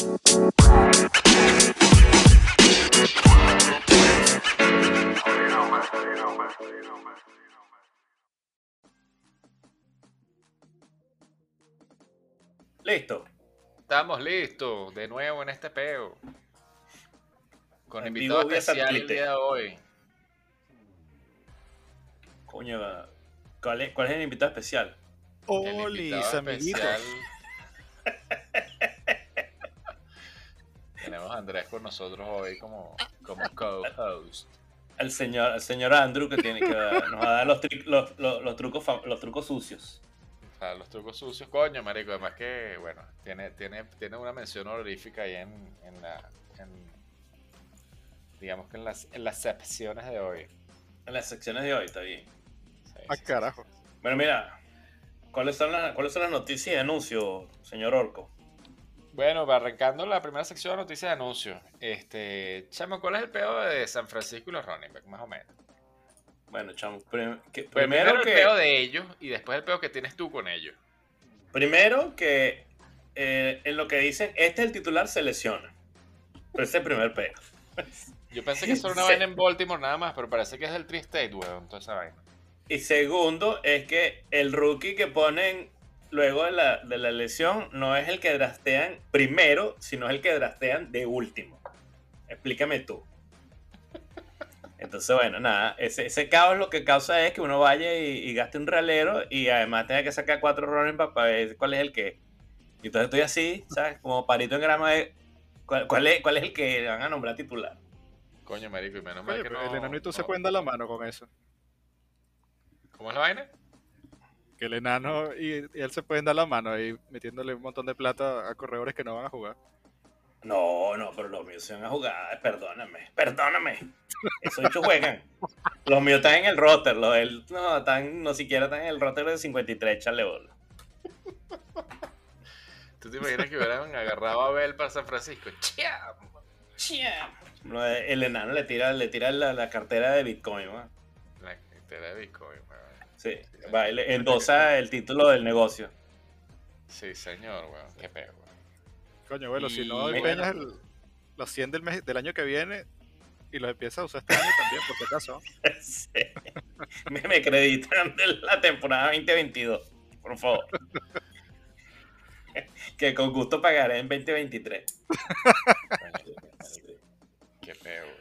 Listo. Estamos listos de nuevo en este peo. Con invitado especial el satélite. día de hoy. Coño, ¿cuál es, cuál es el invitado especial? Invitado amiguitos. especial. Tenemos a Andrés con nosotros hoy como, como co-host. El señor, el señor Andrew que tiene que nos va a dar los, tri- los, los- los trucos los trucos sucios. O sea, los trucos sucios, coño, marico. Además que, bueno, tiene, tiene, tiene una mención honorífica ahí en, en la... en- digamos que en las, en las secciones de hoy. En las secciones de hoy, está bien. Sí, Ah, sí, sí, carajo. Bueno, mira, ¿cuáles son las, cuáles son las noticias y anuncios, señor Orco? Bueno, arrancando la primera sección de noticias de anuncios. Este, chamo, ¿cuál es el peor de San Francisco y los running back, más o menos? Bueno, chamo, prim- que- primero, el peor de ellos y después el peor que tienes tú con ellos. primero que eh, en lo que dicen, este es el titular, se lesiona. Pero ese es el primer peo. Yo pensé que era una vaina en Baltimore nada más, pero parece que es del Tri-State, weón, toda esa vaina. Y segundo es que el rookie que ponen luego de la, de la lesión no es el que draftean primero, sino es el que draftean de último. Explícame tú. Entonces, bueno, nada, ese, ese caos lo que causa es que uno vaya y, y gaste un realero y además tenga que sacar cuatro running para ver cuál es el que. Y entonces estoy así, ¿sabes? Como parito en grama de cuál, cuál es, cuál es el que van a nombrar titular. Coño, marico, y menos mal que no... el enanito se no- pueden dar la mano con eso. ¿Cómo es la vaina? Que el enano y, y él se pueden dar la mano ahí metiéndole un montón de plata a corredores que no van a jugar. No, no, pero los míos se van a jugar, perdóname, perdóname. Esos ocho juegan. Los míos están en el roster, los del, no, están, no siquiera están en el roster de 53, chale bola. ¿Tú te imaginas que hubieran agarrado a Bell para San Francisco? ¡Chiam! De- El enano le tira, le tira la, la cartera de Bitcoin, ¿no? La cartera de Bitcoin. Sí, va, endosa el título del negocio. Sí, señor, weón. Qué peo, weón. Coño, bueno, si no empeñas el, los 100 del, mes, del año que viene y los empiezas a usar este año también, por si acaso. Sí. Me, me acreditan de la temporada 2022, por favor. Que con gusto pagaré en 2023.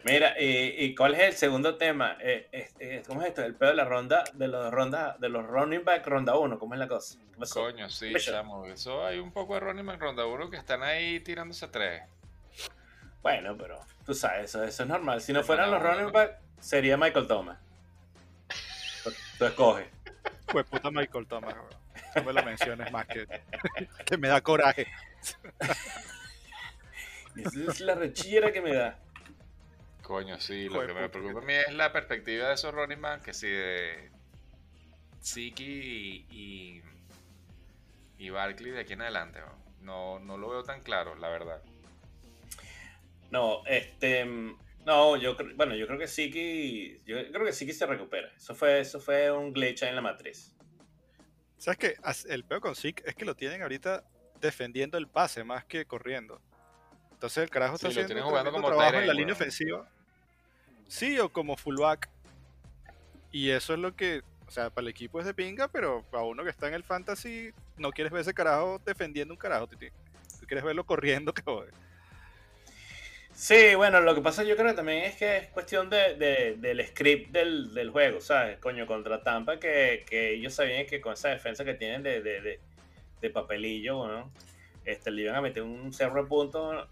Mira, y, y cuál es el segundo tema? Eh, eh, eh, ¿Cómo es esto? El pedo de la ronda, de los rondas, de los running back ronda 1, ¿cómo es la cosa? Coño, sí, chamo. Eso hay un poco de running back ronda uno que están ahí tirándose a tres. Bueno, pero tú sabes, eso, eso es normal. Si no fueran los running back, sería Michael Thomas. Tú- escoges. Pues puta Michael Thomas, weón. No me lo menciones más que, que me da coraje. Esa es la rechillera que me da. Coño, sí, lo que me preocupa a mí es la perspectiva de esos running back que si de Siki y, y, y Barkley de aquí en adelante, ¿no? no, no lo veo tan claro, la verdad. No, este. No, yo creo, bueno, yo creo que Siki, yo creo que Siki se recupera. Eso fue, eso fue un glitch ahí en la matriz. ¿Sabes qué? El peor con Zeke es que lo tienen ahorita defendiendo el pase más que corriendo. Entonces el carajo Sí, está lo haciendo jugando como trabajo en la línea ofensiva. Sí, o como fullback. Y eso es lo que, o sea, para el equipo es de pinga, pero para uno que está en el fantasy, no quieres ver ese carajo defendiendo un carajo, titi. Tú quieres verlo corriendo, jode. Sí, bueno, lo que pasa yo creo que también es que es cuestión de, de- del script del, del juego, ¿sabes? Coño, contra Tampa, que, ellos sabían que con esa defensa que tienen de, de, papelillo, ¿no? Este, le iban a meter un cerro de puntos,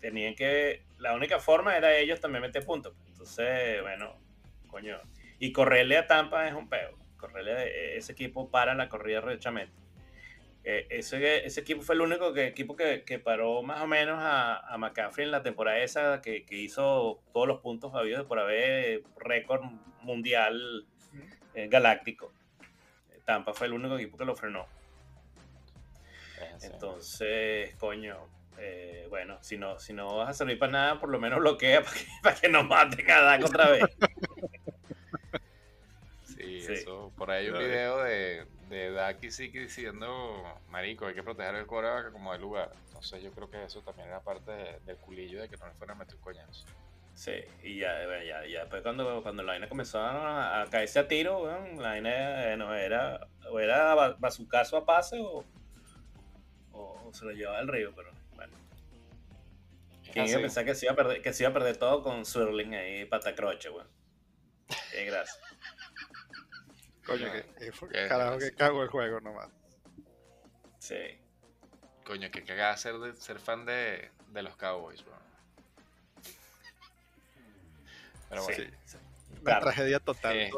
tenían que... La única forma era ellos también meter puntos. Entonces, bueno, coño. Y correrle a Tampa es un peo. Correrle a ese equipo para la corrida rechamente. Eh, ese, ese equipo fue el único que, equipo que, que paró más o menos a, a McCaffrey en la temporada esa que, que hizo todos los puntos habidos por haber récord mundial eh, galáctico. Tampa fue el único equipo que lo frenó. Entonces, coño, eh, bueno, si no, si no vas a servir para nada, por lo menos bloquea para que, para que no maten a Dak otra vez. Sí, Sí. eso. Por ahí hay un video de, de Daki sigue diciendo, marico, hay que proteger el coreback como de lugar. Entonces yo creo que eso también era parte de- del culillo de que no le fueran a meter un coñazo. Sí, y ya, bueno, ya, ya después cuando, cuando la vaina comenzó a, a caerse a tiro, weón, la vaina eh, no era, o era ba- bazucazo a pase o, o se lo llevaba al río, pero ¿Quién iba a pensar que se iba a perder, que se iba a perder todo con Swirling ahí, patacroche, weón? Qué gracia. Coño, No, que, que carajo que cago el juego nomás. Sí. Coño, que cagada ser, de- ser fan de, de los Cowboys, bro. Pero bueno, sí. sí. Una Claro. tragedia total. Eh,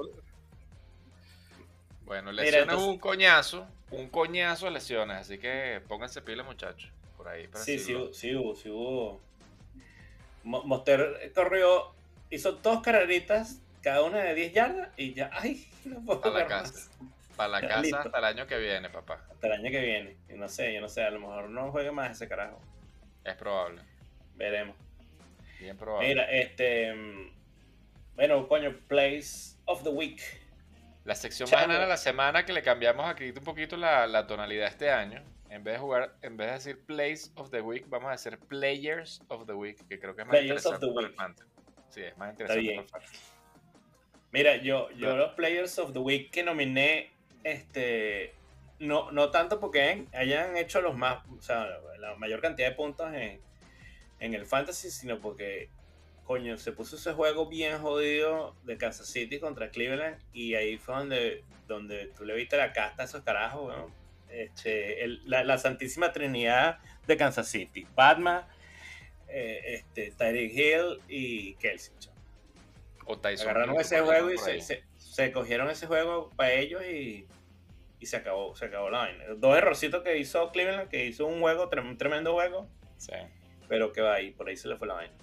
bueno Mira, lesiones entonces- un coñazo, un coñazo de lesiones, así que pónganse pila muchachos, por ahí para Sí, sí, sí hubo, sí hubo. Mo- Monster corrió, hizo dos carreritas, cada una de 10 yardas, y ya, ay, no puedo Para la casa. Para la casa listo. hasta el año que viene, papá. Hasta el año que viene. Y no sé, yo no sé, a lo mejor no juegue más ese carajo. Es probable, Veremos. bien probable. Mira, este. mm, Bueno, coño, Place of the Week. La sección Chamo. más de la semana que le cambiamos aquí un poquito la, la tonalidad este año. En vez de jugar, en vez de decir Plays of the Week, vamos a decir Players of the Week, que creo que es más Players of interesante the para el Week. fantasy. Sí, es más interesante bien. el fantasy. Mira, yo, yo los Players of the Week que nominé, este. No, no tanto porque hayan hecho los más, o sea, la mayor cantidad de puntos en, en el fantasy, sino porque, coño, se puso ese juego bien jodido de Kansas City contra Cleveland y ahí fue donde, donde tú le viste la casta a esos carajos, weón. Este, el- la, la santísima trinidad de Kansas City. Batman, eh, este, Tyreek Hill y Kelsey. O Tyson Agarraron Hill, ese juego y se, ahí. se- se cogieron ese juego para ellos y, y se acabó, se acabó la vaina. Dos errorcitos que hizo Cleveland, que hizo un juego, un tremendo juego, Sí. pero que va ahí, por ahí se le fue la vaina.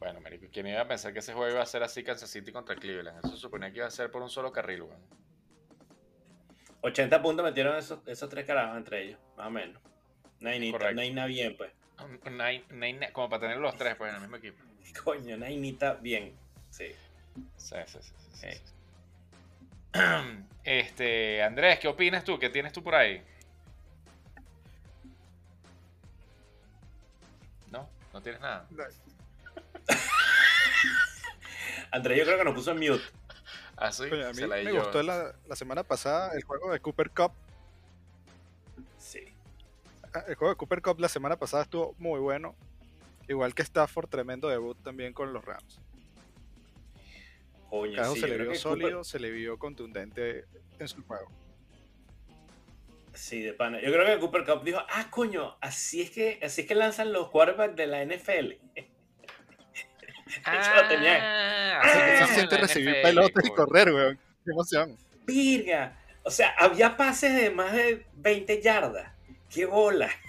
Bueno, marico, ¿quién iba a pensar que ese juego iba a ser así Kansas City contra Cleveland? Eso se suponía que iba a ser por un solo carril, weón. 80 puntos metieron esos, esos tres carajos entre ellos, más o menos. Nainita. Naina bien, pues. Nine- nine- como para tener los tres, pues, en el mismo equipo. Coño, Nainita bien. Sí. Sí, sí, sí, sí, sí, Sí. sí. Este, Andrés, ¿qué opinas tú? ¿Qué tienes tú por ahí? No, no tienes nada. Andrés, yo creo que nos puso en mute. Ah, sí, a mí se la di me yo. gustó la, la semana pasada el juego de Cooper Cup. Sí. Ah, El juego de Cooper Cup la semana pasada estuvo muy bueno. Igual que Stafford, tremendo debut también con los Rams. Coño, Carajo sí, se le vio sólido, Cooper- se le vio contundente en su juego. Sí, de pana. Yo creo que Cooper Cup dijo, ah, coño, así es que, así es que lanzan los quarterbacks de la NFL. Ah, lo tenía. así que Se siente recibir NFL, pelotas y correr, weón. Qué emoción. Virga. O sea, había pases de más de 20 yardas. ¡Qué bola!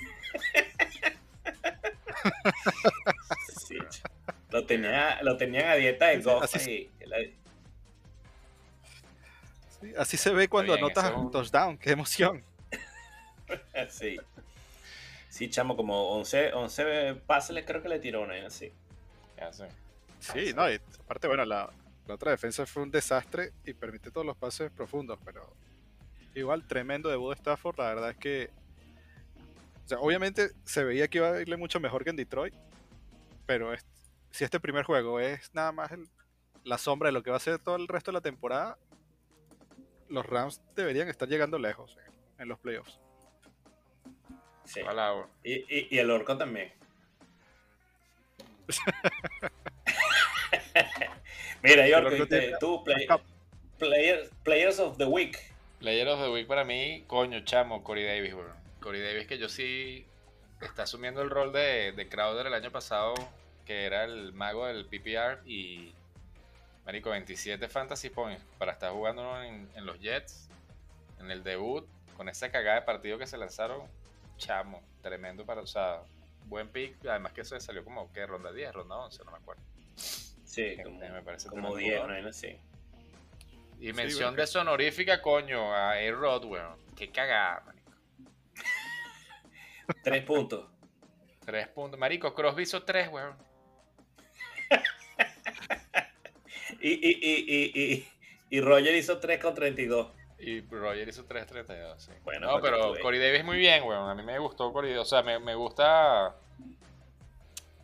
Sí, lo, tenía, lo tenían a dieta de Goff así Sí, así se ve cuando bien, anotas un- un touchdown. Qué emoción. Sí. Sí, chamo, como 11, 11 pases le creo que le tiró una, así. Ya sé. Sí, no, y aparte, bueno, la, la otra defensa fue un desastre y permite todos los pases profundos, pero igual tremendo debut de Stafford, la verdad es que, o sea, obviamente se veía que iba a irle mucho mejor que en Detroit, pero es- si este primer juego es nada más el- la sombra de lo que va a ser todo el resto de la temporada, los Rams deberían estar llegando lejos en, en los playoffs. Sí. Y, y el orco también. Mira, Yorko, orco y te- tiene- tú, play- players, players of the Week. Player of the Week para mí, coño, chamo, Corey Davis, weón. Corey Davis que yo sí está asumiendo el rol de, de Crowder el año pasado, que era el mago del PPR y marico, 27 fantasy points para estar jugando en, en los Jets, en el debut, con esa cagada de partido que se lanzaron, chamo, tremendo para, o sea, buen pick, además que eso salió como, que ronda 10, ronda 11, no me acuerdo. Sí, como, me parece como tremendo 10, jugador. ¿no? Sí. Y Sí, mención porque- de sonorífica, coño, a A-Rod, weón. Qué cagada, marico. Tres puntos. Tres puntos. Marico, Crosby hizo tres, weón. Y, y, y, y, y, y Roger hizo 3 con 32. Y Roger hizo 3.32, sí. Bueno, no, pero. Corey Davis muy bien, weón. A mí me gustó Corey O sea, me, me gusta...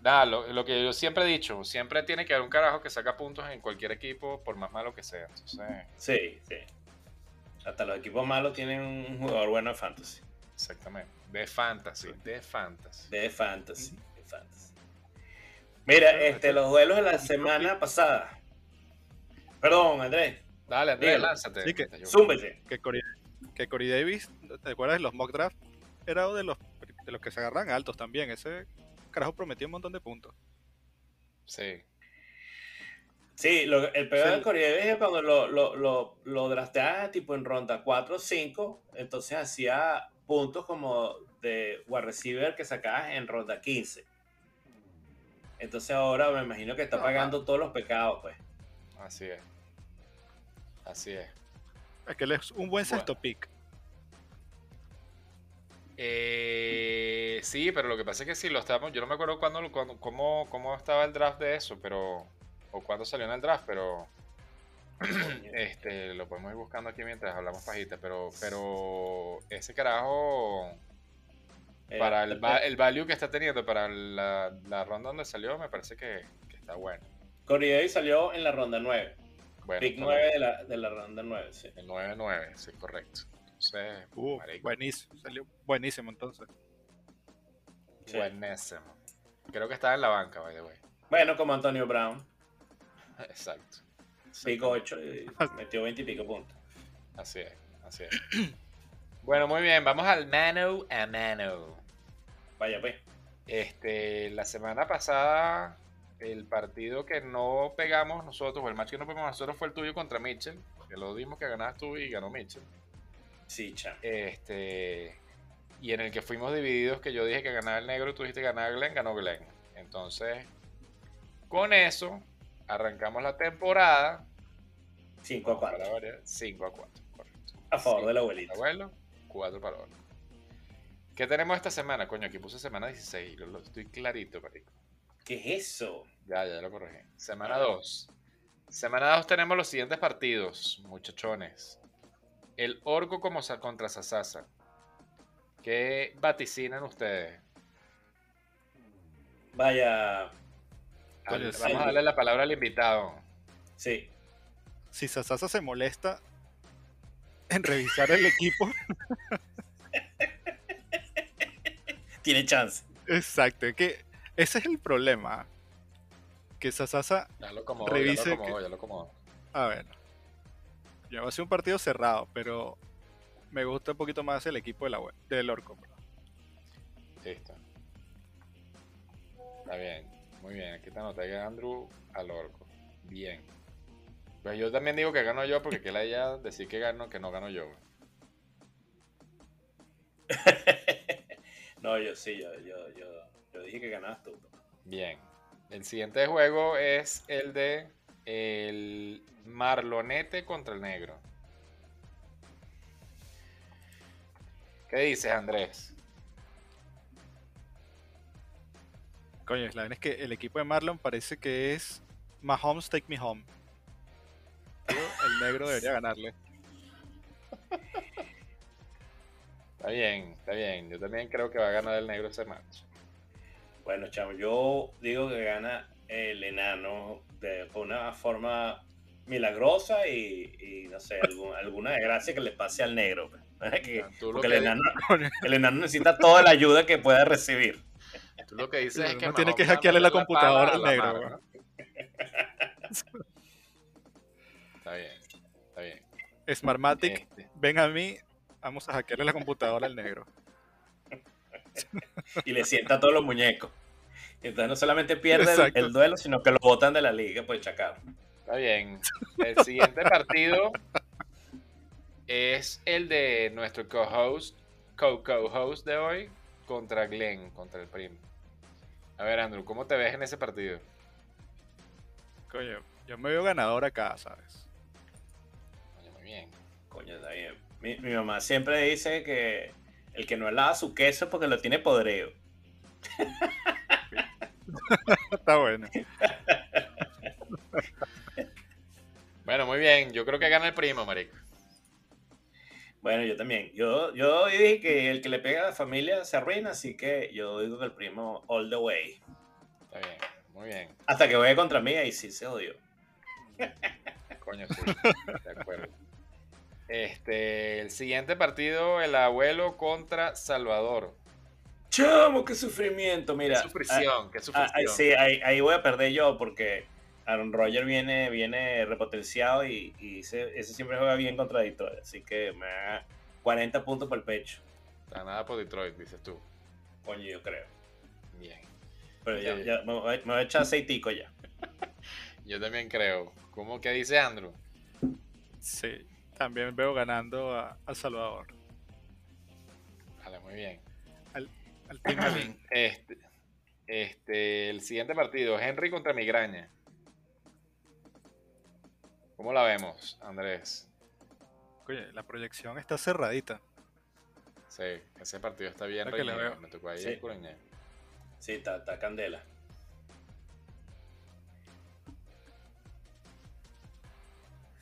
Nada, lo, lo que yo siempre he dicho, siempre tiene que haber un carajo que saca puntos en cualquier equipo, por más malo que sea. Entonces, Sí, sí. Hasta los equipos malos tienen un jugador bueno de fantasy. exactamente. De fantasy, de fantasy. De fantasy. De fantasy. Mira, este, este- los duelos de la semana pasada. Perdón, Andrés. Dale, Andrés, Dígalo. lánzate. Sí, que- Zúmbete. Que Corey, que Corey Davis, ¿te acuerdas de los mock draft? Era de los, de los que se agarran altos también. Ese carajo prometía un montón de puntos. Sí. Sí, lo- el peor Sí. del Corey Davis es cuando lo, lo, lo, lo drafteaba tipo en ronda 4 o 5, entonces hacía puntos como de wide receiver que sacabas en ronda 15. Entonces ahora me imagino que está pagando todos los pecados, pues. Así es. Así es. Es que él es un buen sexto pick. Eh, sí, pero lo que pasa es que si lo estamos, yo no me acuerdo cuándo, cómo, cómo estaba el draft de eso, pero o cuándo salió en el draft, pero este lo podemos ir buscando aquí mientras hablamos pajita, pero pero ese carajo Eh, para el, eh, el value que está teniendo para la, la ronda donde salió me parece que, que está bueno. Corey Davis salió en la ronda 9. Bueno, Pick está 9 bien. de la, de la ronda 9, sí. el 9-9, sí, correcto. Uh, marico, buenísimo. Salió buenísimo entonces. Sí. buenísimo. Creo que estaba en la banca, by the way. Bueno, como Antonio Brown. Exacto. Pick 8 y metió 20 y pico puntos. Así es, así es. Bueno, muy bien, vamos al mano a mano. Vaya, pues. Este, la semana pasada, el partido que no pegamos nosotros, o el match que no pegamos nosotros fue el tuyo contra Mitchell, que lo dimos que ganabas tú y ganó Mitchell. Sí, cham. Este, y en el que fuimos divididos, que yo dije que ganaba el negro tú dijiste que ganaba Glenn, ganó Glenn. Entonces, con eso, arrancamos la temporada. 5 a 4. 5 a 4, correcto. A favor del abuelito. el abuelo, 4 para abuelo. ¿Qué tenemos esta semana? Coño, aquí puse semana 16, lo, lo- estoy clarito, marico. ¿Qué es eso? Ya, ya lo corregí. Semana 2. Semana 2 tenemos los siguientes partidos, muchachones. El Orco como contra Sasasa. ¿Qué vaticinan ustedes? Vaya, Al-. Vamos a darle la palabra al invitado. sí. Si Sasasa se molesta en revisar el equipo, Tiene chance. exacto, es que ese es el problema. Que Sasasa, Ya lo acomodó, Revise ya lo acomodó, que- ya lo a ver, ya va a ser un partido cerrado, pero me gusta un poquito más el equipo de la web, del Orco. perdón. Listo. Está bien, muy bien. Aquí te anoté que Andrew al orco. Bien. Pues yo también digo que gano yo porque que la ella decir que gano, que no gano yo. no, yo sí, yo, yo, yo, yo dije que ganabas tú. Bien. El siguiente juego es el de el Marlonete contra el Negro. ¿Qué dices, Andrés? Coño, la verdad es que el equipo de Marlon parece que es Mahomes Take Me Home. El negro debería ganarle. Está bien, está bien. Yo también creo que va a ganar el Negro ese match. Bueno, chamo, yo digo que gana el enano de una forma milagrosa y, y, no sé, algún- alguna desgracia que le pase al negro. pues. Que- porque que el enano, el enano necesita toda la ayuda que pueda recibir. Tú lo que dices es No que tiene que hackearle la computadora al negro, mano. ¿no? Está bien, está bien. Smartmatic, Este, ven a mí, vamos a hackearle la computadora al negro. Y le sienta a todos los muñecos. Entonces no solamente pierde el, duelo, sino que lo botan de la liga pues, por chacar. Está bien. El siguiente partido es el de nuestro co-host, co-co-host de hoy contra Glenn, contra el primo. A ver, Andrew, ¿cómo te ves en ese partido? Coño, yo me veo ganador acá, ¿sabes? Coño, muy bien. Coño, está bien. Mi, mi mamá siempre dice que el que no lava su queso es porque lo tiene podrido. Está bueno. Bueno, muy bien. Yo creo que gana el primo, marico. Bueno, yo también. Yo, yo dije que el que le pega a la familia se arruina, así que yo digo que el primo all the way. Está bien, muy bien. Hasta que juegue contra mí, ahí sí se odió. Coño, sí. De acuerdo. Este, el siguiente partido, el abuelo contra Salvador. Chamo, qué sufrimiento, mira. Qué sufrición, qué Ah, sufrición. ah, sí, ahí, ahí voy a perder yo porque Aaron Rodgers viene, viene repotenciado y, y ese, ese siempre juega bien contra Detroit. Así que me da 40 puntos por el pecho. Está nada por Detroit, dices tú. Coño, yo creo. Bien. Pero ya, me, voy, me voy a echar aceitico ya. Yo también creo. ¿Cómo que dice Andrew? Sí, también veo ganando a, a Salvador. Vale, muy bien. Al Team. Este, este, el siguiente partido, Henry contra Migraña. ¿Cómo la vemos, Andrés? Oye, la proyección está cerradita. Sí, ese partido está bien Lo que le reñido. veo. Me tocó ahí Sí. el. Sí, está, está candela.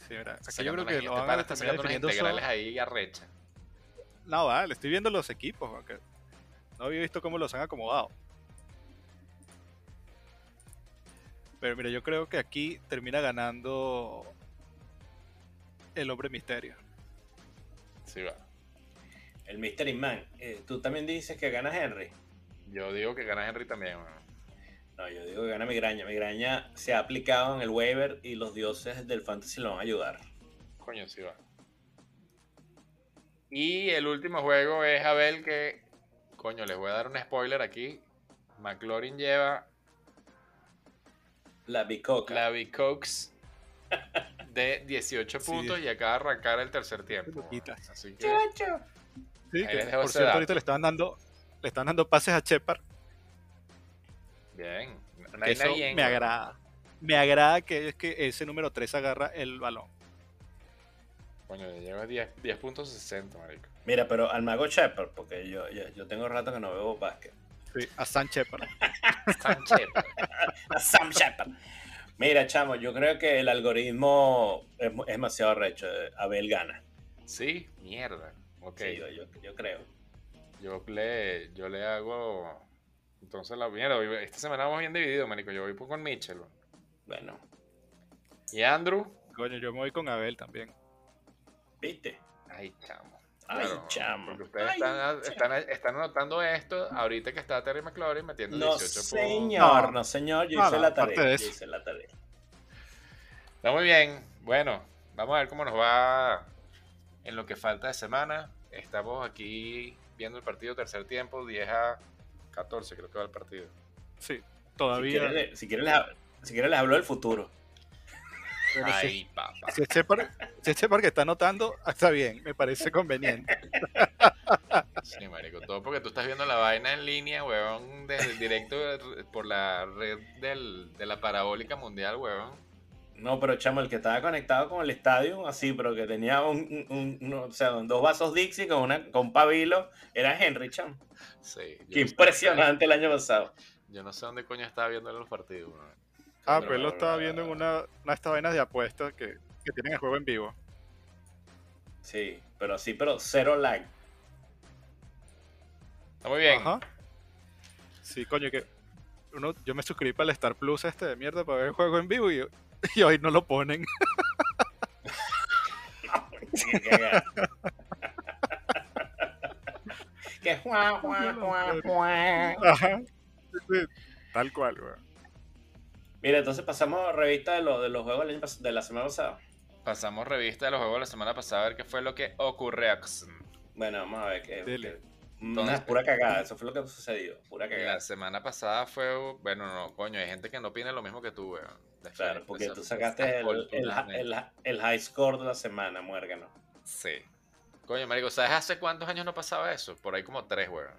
Sí, mira, aquí yo creo que lo van a unas definiendo ahí arrecha. No, vale, estoy viendo los equipos, no había visto cómo los han acomodado. Pero mira, yo creo que aquí termina ganando el hombre misterio. Sí, va. El Mystery Man. Eh, Tú también dices que gana Henry. Yo digo que gana Henry también. weón. No, yo digo que gana Migraña. Migraña se ha aplicado en el waiver y los dioses del fantasy lo van a ayudar. Coño, sí va. Y el último juego es Abel que, coño, les voy a dar un spoiler aquí. McLaurin lleva La bicoca. la Cokes de 18 Sí. puntos y acaba de arrancar el tercer tiempo. Así que Sí, que, por cierto, dato. ahorita le estaban dando, le estaban dando pases a Shepard. bien. No eso me agrada. Me agrada que es que ese número 3 agarra el balón. Coño, lleva 10, 10 puntos 60, marico. Mira, pero al mago Shepard, porque yo, yo, yo tengo rato que no veo básquet. Sí, a San Shepard. Sánchez. A Sam Shepard. Mira, chamo, yo creo que el algoritmo es, demasiado recho. Abel gana. sí, mierda. Ok. Sí, yo, yo, yo creo. Yo le, yo le hago. Entonces la mierda, esta semana vamos bien divididos, marico. Yo voy por- con Mitchell. Bueno, Y Andrew. Coño, yo me voy con Abel también. ¿Viste? Ay, chamo. Ay, Claro, chamo. Porque ustedes Ay, están, chamo. están, están anotando esto ahorita que está Terry McLaurin metiendo No, 18 puntos. señor, No. no, señor. Yo No, hice no, la tarea. Yo hice la tarea. Está muy bien. Bueno, vamos a ver cómo nos va en lo que falta de semana. Estamos aquí viendo el partido tercer tiempo, 10 a 14 creo que va el partido. Sí, Si todavía. quieres, si, quieres les, si quieres les hablo del futuro. Si, Ay, papá. si Shepard, si es Shepard que está anotando, está bien, me parece conveniente. Sí, marico, todo porque tú estás viendo la vaina en línea, weón, desde el directo por la red del- de la parabólica mundial, weón. No, pero chamo, el que estaba conectado con el estadio, así, pero que tenía un, un- o sea, dos vasos Dixie con, una, con un pabilo, era Henry, chamo. Sí. Qué no sé- impresionante el año pasado. Yo no sé dónde coño estaba viendo los partidos, weón. Ah, pero él lo estaba viendo en una, una de estas vainas de apuestas que, que tienen el juego en vivo. Sí, pero así, pero cero lag. Está muy bien. Ajá. Sí, coño, que uno, yo me suscribí para el Star Plus este de mierda para ver el juego en vivo y, y hoy no lo ponen. Que juan, juan, juan, juan. Ajá. Sí, Tal cual, weón. Mira, entonces pasamos a revista de, lo- de los juegos de la semana pasada. Pasamos revista de los juegos de la semana pasada a ver qué fue lo que ocurrió. Bueno, vamos a ver qué. Una pura cagada, eso fue lo que sucedió. Pura cagada. La semana pasada fue. Bueno, no, coño, hay gente que no opina lo mismo que tú, weón. Claro, porque tú sacaste el, el, el- el high score de la semana, muérgano. Sí. Coño, marico, ¿sabes hace cuántos años no pasaba eso? Por ahí como tres, weón.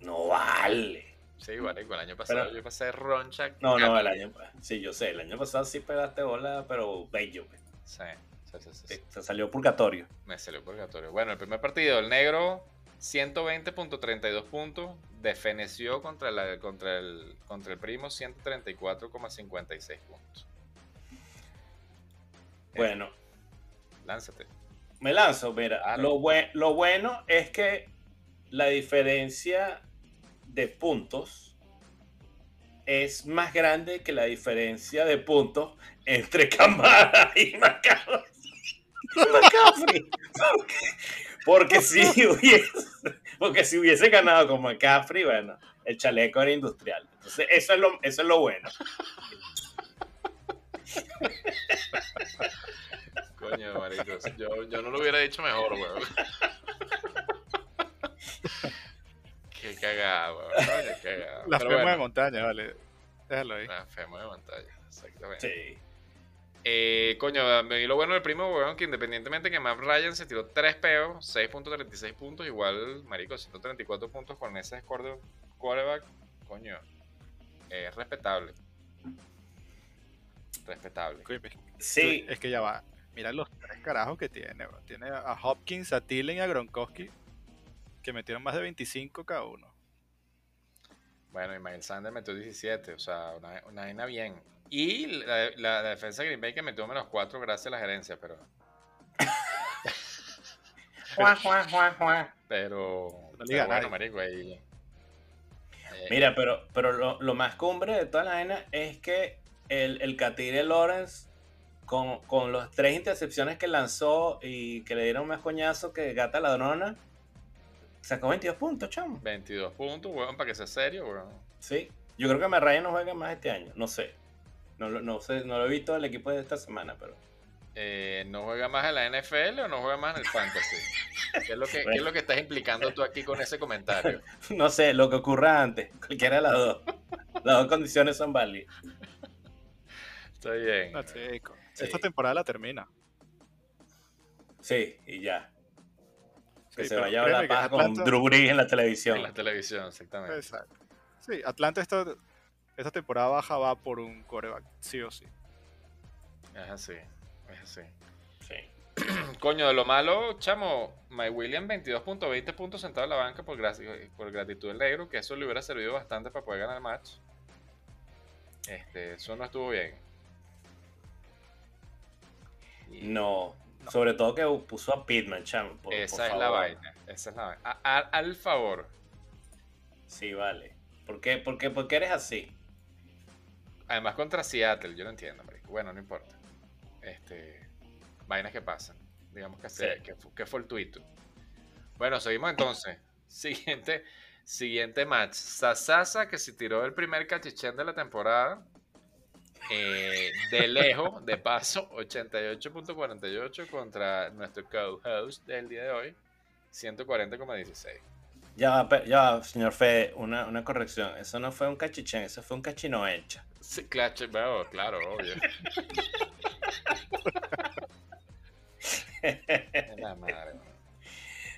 No vale. Sí, marico, el año pasado Pero- yo pasé roncha. No, no, el año. Sí, yo sé, el año pasado sí pegaste bola, pero bello. Sí, sí, sí, sí, sí. Te, te salió purgatorio. Me salió purgatorio. Bueno, el primer partido, el negro, 120.32 puntos. Defeneció contra, la, contra, el, contra el primo, 134,56 puntos. Bueno, Lánzate. Me lanzo, mira. Lo, lo bueno es que la diferencia de puntos es más grande que la diferencia de puntos entre Camara y McCaffrey. McCaffrey. Porque, porque si hubiese, porque si hubiese ganado con McCaffrey, bueno, el chaleco era industrial. Entonces, eso es lo, eso es lo bueno. Coño, marico. Yo, yo no lo hubiera dicho mejor, weón. Qué cagada, weón. Coño, qué cagada. La Pero FEMA de montaña, vale. Déjalo ahí. la FEMA de pantalla, exactamente. Sí. Eh, coño, me di lo bueno del primo, weón, que independientemente que Matt Ryan se tiró 3 peos, 6.36 puntos, igual, marico, 134 puntos con ese score de quarterback, coño, es respetable. Respetable. Es- Sí, Es que ya va. Mira los tres carajos que tiene, bro. Tiene a Hopkins, a Tillen y a Gronkowski. Que metieron más de 25 cada uno. Bueno, y Miles Sanders metió 17, o sea, una, una vaina bien. Y la, la- la defensa de Green Bay que metió menos 4 gracias a la gerencia, pero... Pero... No le pero bueno, marico, ahí... eh, Mira, pero, pero lo, lo más cumbre de toda la vaina es que el, el Catire Lawrence, con, con las tres intercepciones que lanzó y que le dieron más coñazo que Gata Ladrona, sacó 22 puntos, chamo. 22 puntos, weón, para que sea serio, weón. Sí. Yo creo que Merraya no juega más este año, no sé. No, lo- no sé, no lo he visto el equipo de esta semana, pero. Eh, ¿No juega más en la NFL o no juega más en el Fantasy? ¿Qué es lo que, qué es lo que estás implicando tú aquí con ese comentario? No sé, lo que ocurra antes, cualquiera de las dos. Las dos condiciones son válidas. Está bien. No, chico. Sí. Esta temporada la termina. Sí, y ya. Que Sí, se vaya a la paja con Drew Brees en la En televisión. la televisión, exactamente. Exacto. Sí, Atlanta esta, esta temporada baja va por un coreback, sí o sí. Es así, es así. Sí. Coño, de lo malo, chamo, Mike Williams 22.20 puntos sentado en la banca por, por gratitud del negro, que eso le hubiera servido bastante para poder ganar el match. Este, eso no estuvo bien. Y No, sobre todo que puso a Pittman, chamo. por- esa por es la vaina, esa es la vaina. A- a- al favor, Sí, vale. ¿Por qué, por qué, por qué eres así? además contra Seattle, yo no entiendo, marico. Bueno, no importa. Este, vainas que pasan. Digamos que, Sí. que, que fortuito. Bueno, seguimos entonces. Siguiente, siguiente match. Sasasa que se tiró el primer cachichén de la temporada. Eh, de lejos, de paso, 88.48 contra nuestro co-host del día de hoy, 140,16. Ya va, ya señor Fede, una, una corrección. Eso no fue un cachichén, eso fue un cachinoencha. Sí, claro, bueno, claro, obvio. La madre,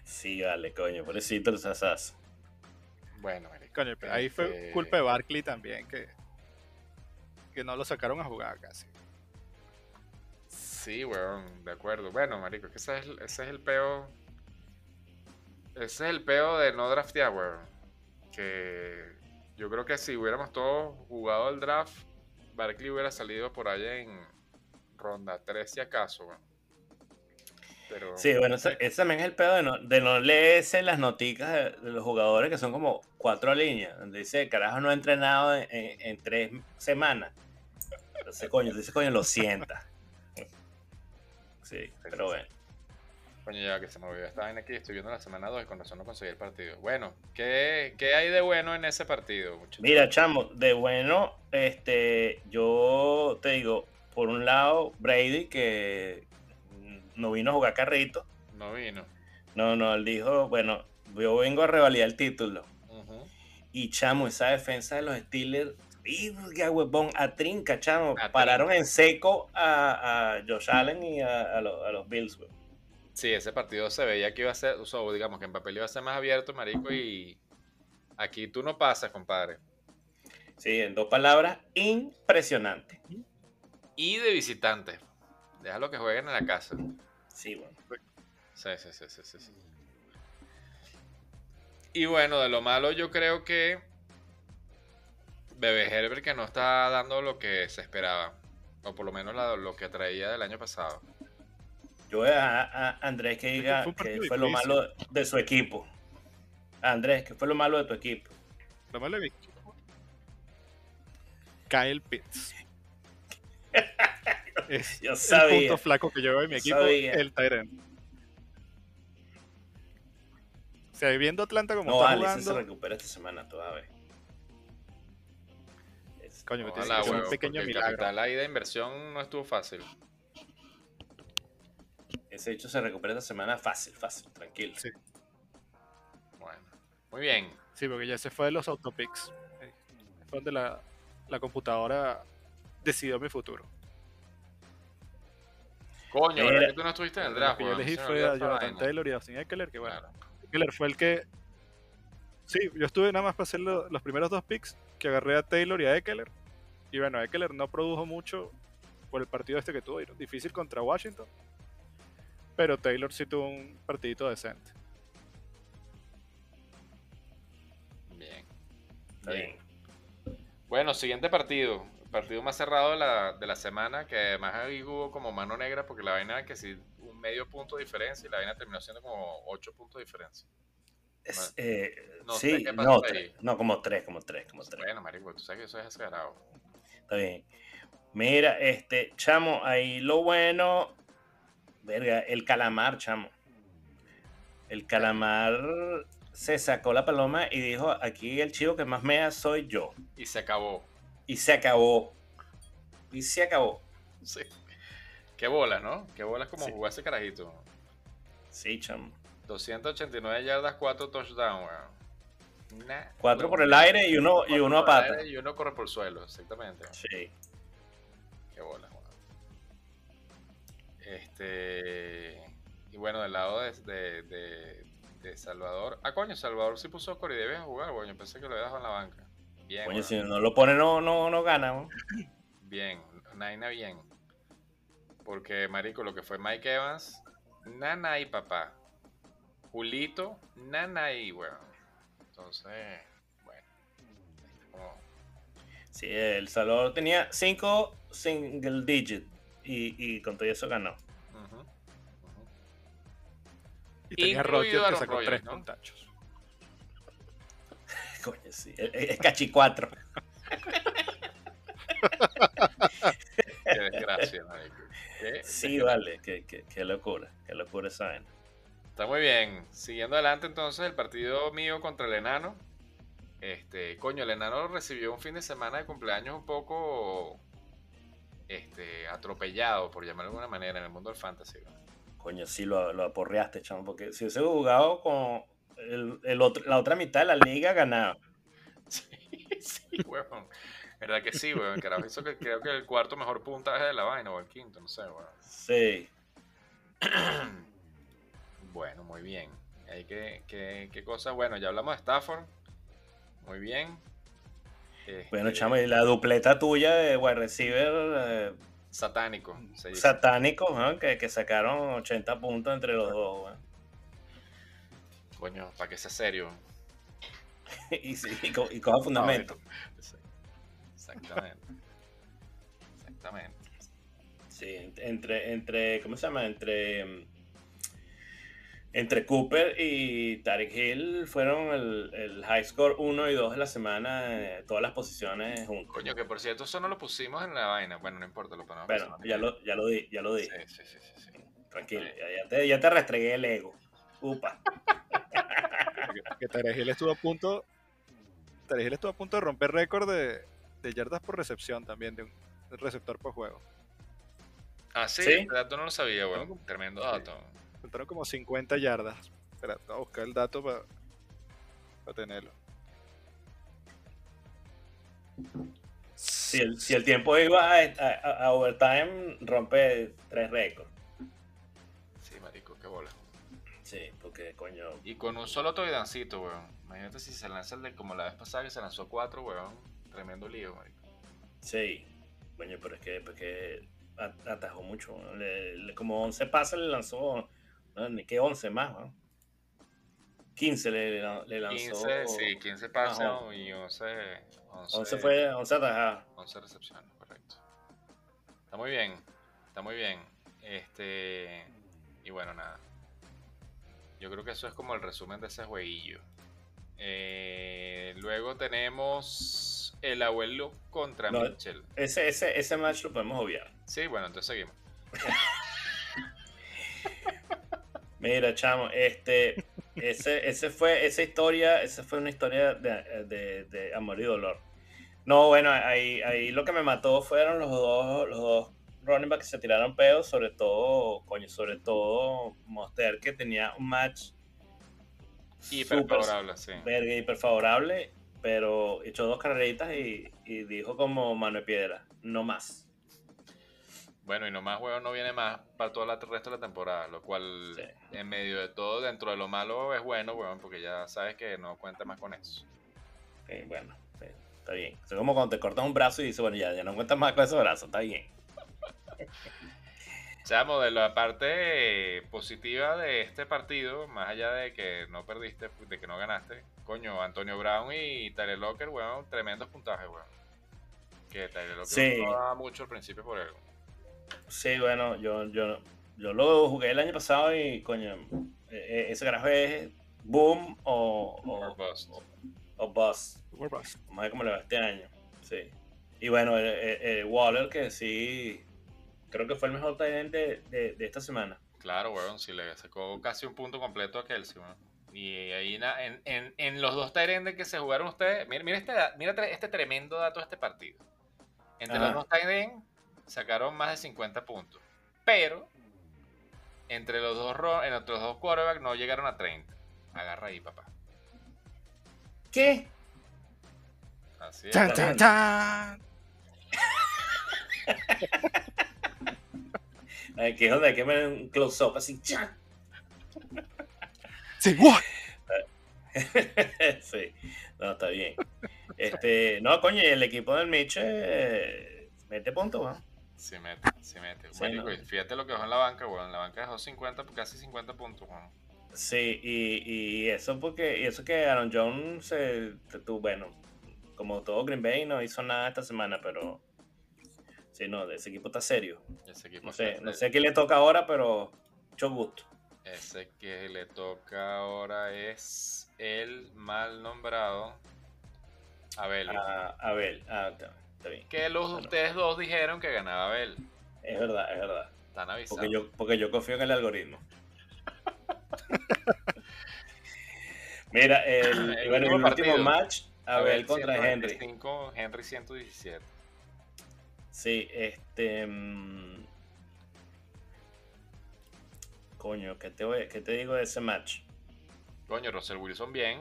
sí, vale, coño, pobrecito el Sasas. Bueno. Coño, pero ahí fue Este- culpa de Barkley también, que, que no lo sacaron a jugar casi. Sí, weón, de acuerdo. Bueno, marico, que ese es, el- ese es el peo. Ese es el peo de no draftear, weón. Que yo creo que si hubiéramos todos jugado el draft, Barkley hubiera salido por allá en ronda 3 si acaso, weón. Pero Sí, bueno, ese, ese también es el pedo de no, de no leerse las noticas de, de los jugadores que son como cuatro líneas, donde dice, carajo, no ha entrenado en, en- en tres semanas. Entonces, coño, dice, coño, lo sienta. Sí, pero bueno. Coño, ya que se me olvidó esta vaina aquí, estoy viendo la semana 2 y con razón no conseguí el partido. Bueno, ¿qué, qué hay de bueno en ese partido, muchachos? Mira, chamo, de bueno, este, yo te digo, por un lado, Brady, que no vino a jugar carrito. No vino. No, no, él dijo, bueno, yo vengo a revalidar el título. Y chamo, esa defensa de los Steelers, ya huevón, a trinca, chamo. A Pararon trinca. en seco a, a Josh Allen y a, a los, Bills, güey. Sí, ese partido se veía que iba a ser, o sea, digamos que en papel iba a ser más abierto, marico, y aquí tú no pasas, compadre. Sí, en dos palabras, impresionante. Y de visitantes. Déjalo que jueguen en la casa. Sí, bueno. Sí, sí, sí, sí, sí. Y bueno, de lo malo yo creo que Bebe Herbert que no está dando lo que se esperaba. O por lo menos la- lo que traía del año pasado. Yo voy a Andrés que diga fue que fue lo malo de su equipo. Andrés, ¿qué fue lo malo de tu equipo? Lo malo de mi equipo. Kyle Pitts. es Yo el sabía. punto flaco que lleva en mi equipo, sabía. el Tyrant. O sea, viendo Atlanta como No, está Alice se jugando, recupera esta semana todavía. Coño, tiene Ojalá, que ser un pequeño porque el milagro. capital ahí de inversión no estuvo fácil. Ese hecho se recupera esta semana fácil, fácil, tranquilo. Sí. Bueno, muy bien. Sí, porque ya se fue de los autopicks. Eh, Fue donde la, la computadora decidió mi futuro. Coño. ¿verdad que tú no estuviste en el Lo draft? que yo elegí fue a Jonathan. Taylor y a Austin Eckler, que bueno, Claro. Eckler fue el que... Sí, yo estuve nada más para hacer lo- los primeros dos picks, que agarré a Taylor y a Eckler. Y bueno, Eckler no produjo mucho por el partido este que tuvo, difícil contra Washington. Pero Taylor sí tuvo un partidito decente. Bien. Bien. bien. Bueno, siguiente partido. Partido más cerrado de la, de la semana, que además ahí hubo como mano negra, porque la vaina era que sí, un medio punto de diferencia y la vaina terminó siendo como ocho puntos de diferencia. Es, eh, No sí, qué no, tres, no, como tres, como tres, como tres. Bueno, marico, tú sabes que eso es exagerado. Está bien. Mira, este, chamo, ahí lo bueno. Verga, el calamar, chamo. El calamar se sacó la paloma y dijo: aquí el chivo que más mea soy yo. Y se acabó. Y se acabó. Y se acabó. Sí. Qué bolas, ¿no? Qué bolas como Sí. jugó ese carajito. Sí, chamo. 289 yardas, 4 touchdowns, weón. Nah, Cuatro por weón. el aire y uno, y uno a pata. Y uno corre por el suelo, exactamente. Sí. Qué bola, weón. Este. Y bueno, del lado de, de, de- de Salvador. Ah, coño, Salvador sí puso Corey Davis a jugar, weón. Yo pensé que lo había dejado en la banca. Bien, Coño, weón. si no lo pone, no, no, no gana. Bien, Naina bien. Porque, marico, lo que fue Mike Evans, nana y papá. Julito, nana y, weón. Entonces, bueno. Sí, El Salvador tenía cinco single digit. Y, y con todo eso ganó. Y tenía Rodgers que sacó tres ¿no? contachos. Coño, sí. Es, cachi cuatro. Qué desgracia. Qué Sí, vale. Qué, qué, qué locura. Qué locura esa vaina. Está muy bien. Siguiendo adelante entonces el partido mío contra el enano. Este, coño, el enano recibió un fin de semana de cumpleaños un poco este, atropellado, por llamarlo de alguna manera, en el mundo del fantasy. ¿no? Coño, sí lo, lo aporreaste, chamo. Porque si hubiese jugado con el, el otro, la otra mitad de la liga, ganaba. Sí, sí, weón. ¿Verdad que sí, weón? Carajo, hizo que creo que el cuarto mejor puntaje de la vaina, o el quinto, no sé, weón. Sí. Bueno, muy bien. Hay que, que, qué cosa. Bueno, ya hablamos de Stafford. Muy bien. Bueno, Este, chamo, y la dupleta tuya de wide receiver eh, Satánico. satánico, ¿no? que, que sacaron 80 puntos entre los dos. weón. Coño, para que sea serio. y, sí, y, co- y coja fundamento. Exactamente. Exactamente. Sí, ent- entre, entre, ¿cómo se llama? Entre, mm, entre Cooper y Tarek Hill fueron el, el high score 1 y 2 de la semana, eh, todas las posiciones juntas. Coño, que por cierto, eso no lo pusimos en la vaina. Bueno, no importa, lo ponemos. Bueno, ya lo, ya lo di, ya lo di. Sí, sí, sí, sí, sí. Tranquilo, ya, ya te, ya te restregué el ego. Upa. Que, Tarek Hill estuvo a punto. Tarek Hill estuvo a punto de romper récord de, de yardas por recepción también, de un receptor por juego. Ah, sí, ¿Sí? este dato no lo sabía, weón. Tremendo dato. Faltaron como 50 yardas. Espera, voy a buscar el dato para tenerlo. Si el, si el tiempo iba a, a- a overtime, rompe tres récords. Sí, marico, qué bola. Sí, porque coño. Y con un solo touchdowncito, weón. Imagínate si se lanza el de como la vez pasada que se lanzó cuatro, weón. Tremendo lío, marico. Sí, coño, pero es que, porque a- atajó mucho. le- como 11 pases le lanzó. No, ni que 11 más, ¿no? 15 le, le lanzó. 15, sí, 15 pases Ajá. y 11, 11, 11 fue 11 atajadas. 11 recepciones, correcto. Está muy bien, está muy bien. Este, y bueno, nada. Yo creo que eso es como el resumen de ese jueguillo. Eh, luego tenemos el abuelo contra No, Mitchell. Ese, ese, ese match lo podemos obviar. Sí, bueno, entonces seguimos. Mira, chamo, este, ese, ese fue, esa historia, esa fue una historia de, de- de amor y dolor. No, bueno, ahí, ahí lo que me mató fueron los dos, los dos running backs que se tiraron pedos, sobre todo, coño, sobre todo Monster, que tenía un match Hiper súper favorable, sí. verga, hiper favorable, pero echó dos carreritas y, y dijo como mano de piedra, no más. Bueno, y nomás juego no viene más para todo el resto de la temporada, lo cual Sí. en medio de todo, dentro de lo malo, es bueno, weón, porque ya sabes que no cuenta más con eso. Ok, bueno, sí, está bien. Es como cuando te cortas un brazo y dices, bueno, ya, ya no cuentas más con ese brazo, está bien. Chamo, de la parte positiva de este partido, más allá de que no perdiste, de que no ganaste, coño, Antonio Brown y Tyler Locker, weón, tremendos puntajes, weón. Que Tyler Locker Sí. no daba mucho al principio por él. Sí, bueno, yo, yo, yo lo jugué el año pasado y, coño, eh, eh, ese carajo es boom o, o, bust. o bust. Warpass. Vamos a ver cómo le va este año. Sí. Y bueno, eh, Waller, que sí, creo que fue el mejor tight end de, de, de esta semana. Claro, weón, si le sacó casi un punto completo a Kelsey, weón. Y ahí en, en, en los dos Tyrendes que se jugaron ustedes, mira, mira, este, mira este tremendo dato de este partido. Entre Ajá. los dos Tyren sacaron más de 50 puntos. Pero entre los dos ro- entre los dos quarterbacks no llegaron a 30. Agarra ahí, papá. ¿Qué? Así es. Chan, chan, chan. Ay, que es donde hay que poner un close-up así. ¡chan! Sí, what? sí, no, está bien. Este, no, coño, y el equipo del Mitch eh, mete puntos, ¿no? Sí mete, sí mete. Sí, Marico, no. fíjate lo que dejó en la banca, weón. La banca dejó 50, casi 50 puntos, weón. Sí, y, y eso porque, y eso que Aaron Jones, se, tú, bueno, como todo Green Bay no hizo nada esta semana, pero sí, no, ese equipo está serio. Ese equipo No sé, está- no sé qué le toca ahora, pero mucho gusto. Ese que le toca ahora es el mal nombrado Abel. A, a ver, ah, está, está bien. Que los Bueno. ustedes dos dijeron que ganaba Abel. Es verdad, es verdad. Están avisados. Porque yo, porque yo confío en el algoritmo. Mira, el, El bueno, el último último partido. match, Abel contra Henry. 125, Henry 117. Sí, este. mm, Coño, ¿qué te, voy- qué te digo de ese match? Coño, Russell Wilson bien,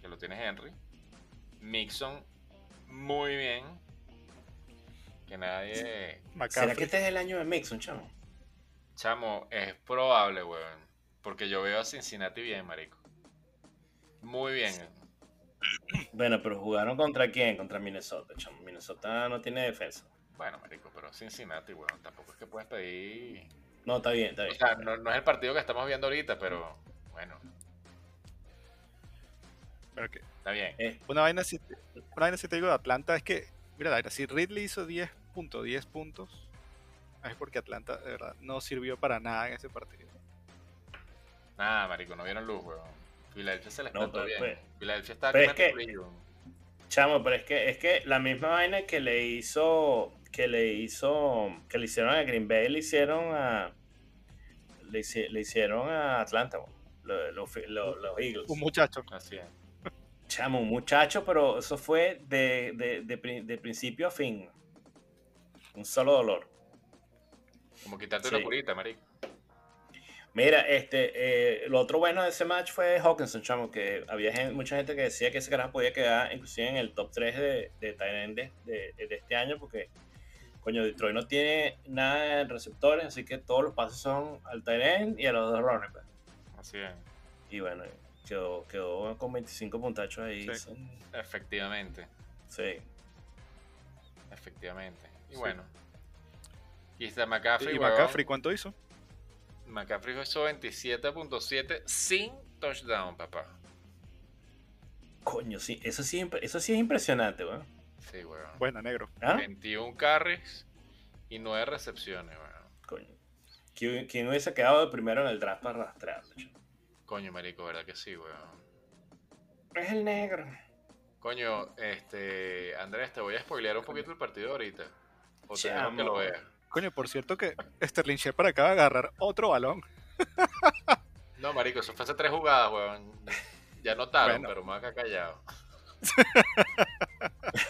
que lo tiene Henry. Mixon muy bien. Que nadie... ¿Será que este es el año de Mixon, chamo? Chamo, es probable, weón. Porque yo veo a Cincinnati bien, marico. Muy bien. Bueno, pero jugaron contra quién? Contra Minnesota, chamo. Minnesota no tiene defensa. Bueno, marico, pero Cincinnati, weón. Tampoco es que puedes pedir... No, está bien, está O bien. sea, no, no es el partido que estamos viendo ahorita, pero bueno, Pero que está bien. Eh, una vaina sí, una vaina sí te digo de Atlanta es que, mira, si Ridley hizo 10 puntos, 10 puntos, es porque Atlanta de verdad no sirvió para nada en ese partido. Nada, marico, no vieron luz, weón. Filadelfia se les No, plantó bien. fue- Filadelfia está pero que es mete que- frío. Chamo, pero es que, es que la misma vaina que le hizo, que le hizo, que le hicieron a Green Bay, le hicieron a, le, hici- le hicieron a Atlanta, weón. Lo- lo- lo- los Eagles. Un muchacho. Así es. Chamo, un muchacho, pero eso fue de, de, de de principio a fin. Un solo dolor. Como quitarte Sí. una curita, marico. Mira, este, eh, lo otro bueno de ese match fue Hawkinson, chamo, que había mucha gente que decía que ese carajo podía quedar inclusive en el top 3 de, de de, de- de este año, porque, coño, Detroit no tiene nada de receptores, así que todos los pases son al tight end y a los dos running backs. Así es. Y bueno, quedó, quedó con 25 puntachos ahí. Sí. son- Efectivamente. sí. Efectivamente. Y Sí. bueno. Y está McCaffrey, ¿Y. McCaffrey cuánto hizo? McCaffrey hizo 27.7 sin touchdown, papá. Coño, sí, eso sí, eso sí es impresionante, weón. Sí, weón. Buena, negro. ¿Ah? 21 carries y 9 recepciones, weón. Coño. ¿Quién, quién hubiese quedado de primero en el draft para chamo? Coño, marico, ¿verdad que sí, weón? Es el negro. Coño, este, Andrés, te voy a spoilear un poquito el partido ahorita. Chamo. que lo veas. Coño, por cierto que Sterling Shepard acaba de agarrar otro balón. No, marico, eso fue hace tres jugadas, weón. Ya notaron, Bueno. pero me voy a quedar callado.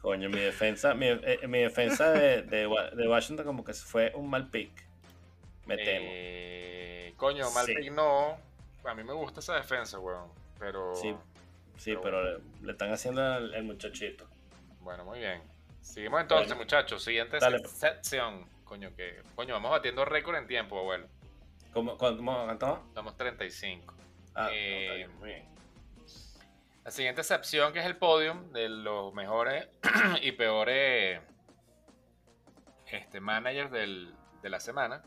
Coño, mi defensa, mi, eh, mi defensa de, de Wa- de Washington como que fue un mal pick. Me temo. Eh, coño, mal Sí. pick no. A mí me gusta esa defensa, weón. Pero. Sí, sí, pero pero le, le están haciendo el, el muchachito. Bueno, muy bien. Seguimos entonces, Bueno. muchachos. Siguiente Dale. pues. sección. Coño, que. Coño, vamos batiendo récord en tiempo, abuelo. ¿Cómo, cómo? Estamos 35. Ah, no, Eh, está bien, muy bien. La siguiente sección que es el podium de los mejores y peores este, managers del- de la semana.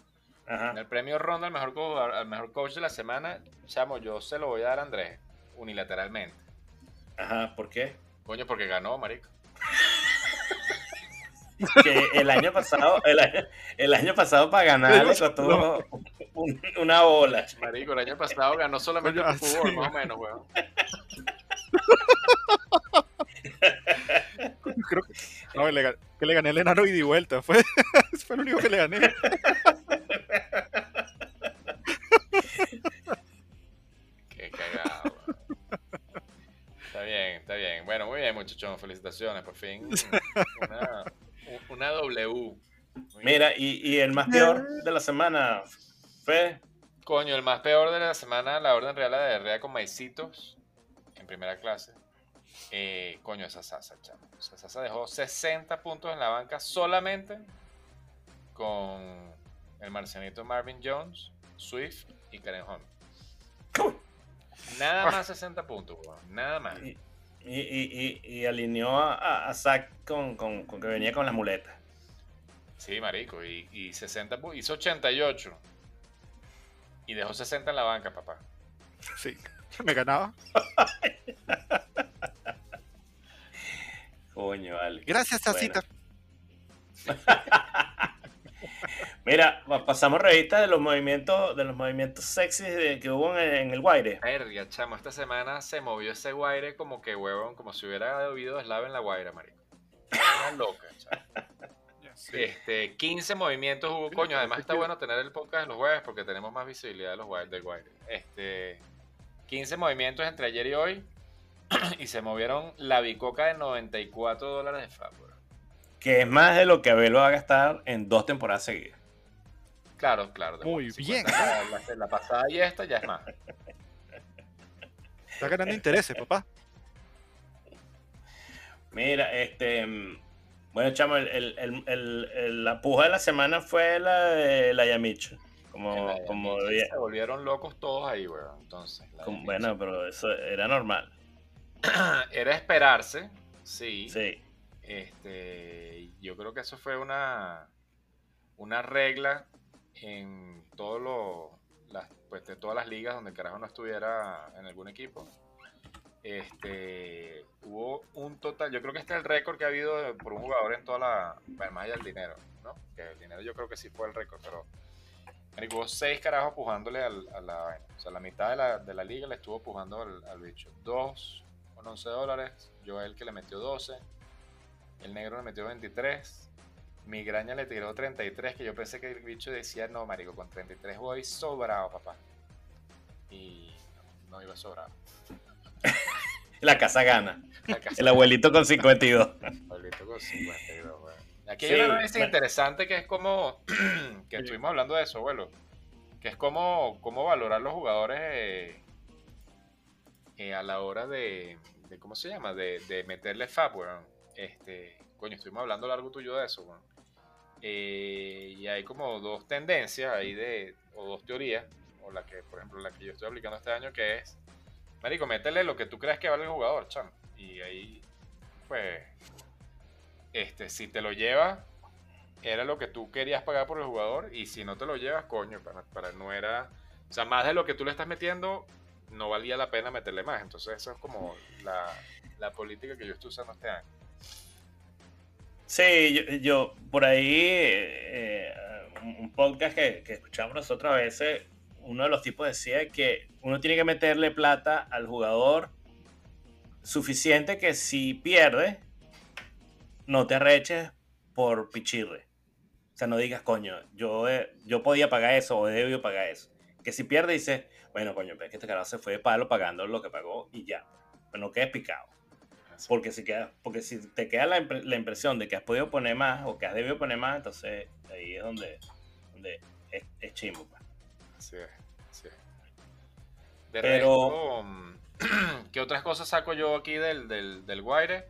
En Ajá. el premio Ronda al mejor, al mejor coach de la semana, chamo, yo se lo voy a dar a Andrés, unilateralmente. Ajá, ¿por qué? Coño, porque ganó, marico. Que el año pasado, el año, el año pasado para ganar le costó un- una bola. Marico, el año pasado ganó solamente el fútbol, sí, más o menos, weón. Creo que, no, le, ga- que le gané el enano y di vuelta. Fue, fue lo único que le gané. Qué cagado. Está bien, está bien. Bueno, muy bien, muchachos. Felicitaciones, por fin. Una, una W. Mira, y, y el más peor de la semana fue. Coño, el más peor de la semana, la orden real de Herrera con maicitos en primera clase. Eh, coño, esa Sasa, chamo. Esa Sasa dejó 60 puntos en la banca solamente con el marcianito Marvin Jones, Swift y Karen Hunt. Nada más 60 puntos, weón. Nada más. Y, y, y, y- alineó a, a, a Zach con, con, con que venía con las muletas. Sí, marico. Y, y 60 pu- hizo 88. Y dejó 60 en la banca, papá. Sí, me ganaba. Coño, vale. Gracias, Bueno. Mira, pa- pasamos revista de los movimientos, de los movimientos sexys de- que hubo en, en el Guaire. Verga, chamo, esta semana se movió ese guaire como que huevón, como si hubiera habido eslave en la guaira, marico. Una loca, chamo. Este, 15 movimientos hubo, coño, además está bueno tener el podcast los jueves porque tenemos más visibilidad de los del guaire. Este, 15 movimientos entre ayer y hoy y se movieron la bicoca de 94 dólares de Fab. Que es más de lo que Abel va a gastar en dos temporadas seguidas. Claro, claro. Muy bien. La, la- la pasada y esta ya es más. Está ganando intereses, papá. Mira, este. Bueno, chamo, el, el- el- el- el- la puja de la semana fue la de la Yamicho. Como, La- como se volvieron locos todos ahí, weón. Entonces, como- bueno, pero eso era normal. era esperarse, sí. Sí. Este, yo creo que eso fue una, una regla en todo lo, las, pues, de todas las ligas donde el carajo no estuviera en algún equipo. Este, hubo un total, yo creo que este es el récord que ha habido por un jugador en toda la, bueno, más allá del dinero, ¿no? Que el dinero yo creo que sí fue el récord, pero hubo seis carajos pujándole al- a la. O sea, la mitad de la, de la liga le estuvo pujando al, al bicho. Dos con 11 dólares, Joel que le metió 12, el negro le metió 23, Migraña le tiró 33, que yo pensé que el bicho decía, no, marico, con 33 voy sobrado, papá. Y no, no iba sobrado. La casa gana. La casa- El abuelito con 52. Abuelito con 52, weón. Aquí Sí, hay una análisis bueno. interesante que es como, que estuvimos hablando de eso, abuelo, que es como, cómo valorar los jugadores eh, eh, a la hora de, de- ¿cómo se llama? De, de meterle fab, weón. Este, coño, estuvimos hablando largo tuyo de eso. Eh, y hay como dos tendencias ahí o dos teorías, o la que, por ejemplo, la que yo estoy aplicando este año, que es, marico, métele lo que tú creas que vale el jugador, chamo. Y ahí, pues, este, si te lo llevas, era lo que tú querías pagar por el jugador, y si no te lo llevas, coño, para, para no era, o sea, más de lo que tú le estás metiendo, no valía la pena meterle más. Entonces, eso es como la, la política que yo estoy usando este año. Sí, yo, por ahí, eh, un podcast que, escuchamos nosotros a veces, uno de los tipos decía que uno tiene que meterle plata al jugador suficiente que si pierde, no te arreches por pichirre. O sea, no digas, coño, yo, eh, yo podía pagar eso o debido pagar eso. Que si pierde, dices, bueno, coño, es que este carajo se fue de palo pagando lo que pagó y ya. Pero no quedes picado. Porque si, queda, porque si te queda la, impre- la impresión de que has podido poner más o que has debido poner más, entonces ahí es donde, donde es, es chimbo. pues. Así es, así es. De Pero- resto, mm, ¿qué otras cosas saco yo aquí del, del, del Guaire?